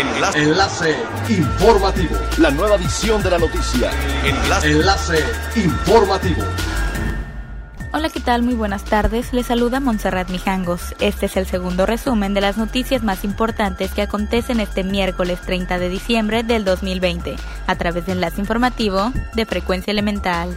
Enlace. Enlace informativo. La nueva edición de la noticia. Enlace. Enlace informativo. Hola, ¿qué tal? Muy buenas tardes. Les saluda Montserrat Mijangos. Este es el segundo resumen de las noticias más importantes que acontecen este miércoles 30 de diciembre del 2020, a través de enlace informativo de Frecuencia Elemental.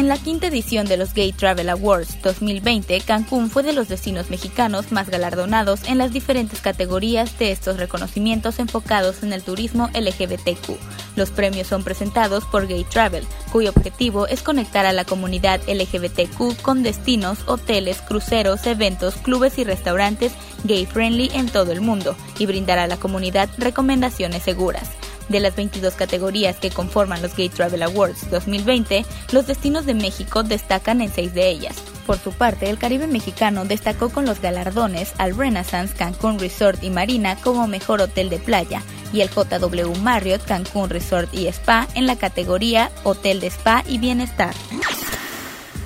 En la quinta edición de los Gay Travel Awards 2020, Cancún fue de los destinos mexicanos más galardonados en las diferentes categorías de estos reconocimientos enfocados en el turismo LGBTQ. Los premios son presentados por Gay Travel, cuyo objetivo es conectar a la comunidad LGBTQ con destinos, hoteles, cruceros, eventos, clubes y restaurantes gay friendly en todo el mundo y brindar a la comunidad recomendaciones seguras. De las 22 categorías que conforman los Gay Travel Awards 2020, los destinos de México destacan en seis de ellas. Por su parte, el Caribe mexicano destacó con los galardones al Renaissance Cancún Resort y Marina como mejor hotel de playa y el JW Marriott Cancún Resort y Spa en la categoría Hotel de Spa y Bienestar.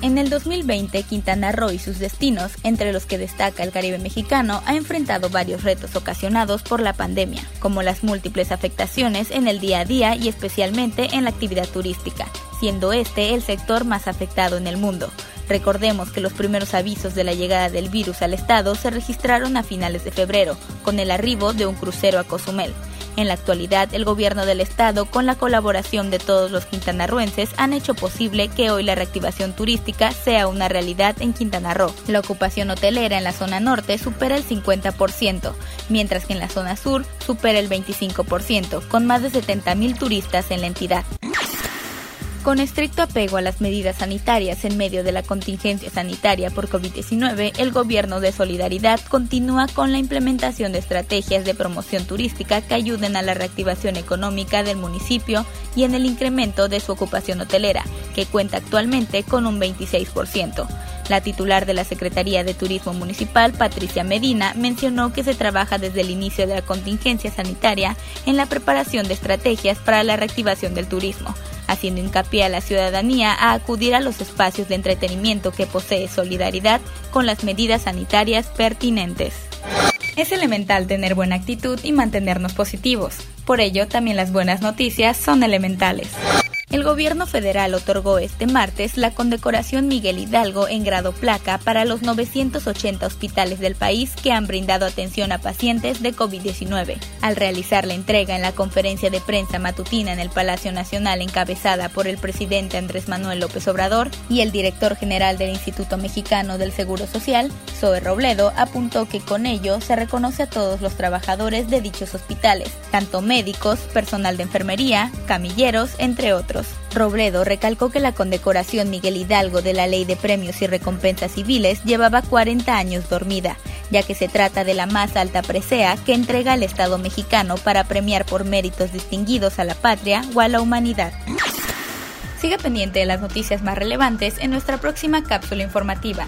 En el 2020, Quintana Roo y sus destinos, entre los que destaca el Caribe mexicano, ha enfrentado varios retos ocasionados por la pandemia, como las múltiples afectaciones en el día a día y especialmente en la actividad turística, siendo este el sector más afectado en el mundo. Recordemos que los primeros avisos de la llegada del virus al estado se registraron a finales de febrero, con el arribo de un crucero a Cozumel. En la actualidad, el gobierno del estado, con la colaboración de todos los quintanarroenses, han hecho posible que hoy la reactivación turística sea una realidad en Quintana Roo. La ocupación hotelera en la zona norte supera el 50%, mientras que en la zona sur supera el 25%, con más de 70.000 turistas en la entidad. Con estricto apego a las medidas sanitarias en medio de la contingencia sanitaria por COVID-19, el gobierno de Solidaridad continúa con la implementación de estrategias de promoción turística que ayuden a la reactivación económica del municipio y en el incremento de su ocupación hotelera, que cuenta actualmente con un 26%. La titular de la Secretaría de Turismo Municipal, Patricia Medina, mencionó que se trabaja desde el inicio de la contingencia sanitaria en la preparación de estrategias para la reactivación del turismo haciendo hincapié a la ciudadanía a acudir a los espacios de entretenimiento que posee Solidaridad con las medidas sanitarias pertinentes. Es elemental tener buena actitud y mantenernos positivos. Por ello, también las buenas noticias son elementales. El gobierno federal otorgó este martes la condecoración Miguel Hidalgo en grado placa para los 980 hospitales del país que han brindado atención a pacientes de COVID-19. Al realizar la entrega en la conferencia de prensa matutina en el Palacio Nacional encabezada por el presidente Andrés Manuel López Obrador y el director general del Instituto Mexicano del Seguro Social, Zoe Robledo, apuntó que con ello se reconoce a todos los trabajadores de dichos hospitales, tanto médicos, personal de enfermería, camilleros, entre otros. Robledo recalcó que la condecoración Miguel Hidalgo de la Ley de Premios y Recompensas Civiles llevaba 40 años dormida, ya que se trata de la más alta presea que entrega el Estado mexicano para premiar por méritos distinguidos a la patria o a la humanidad. Siga pendiente de las noticias más relevantes en nuestra próxima cápsula informativa.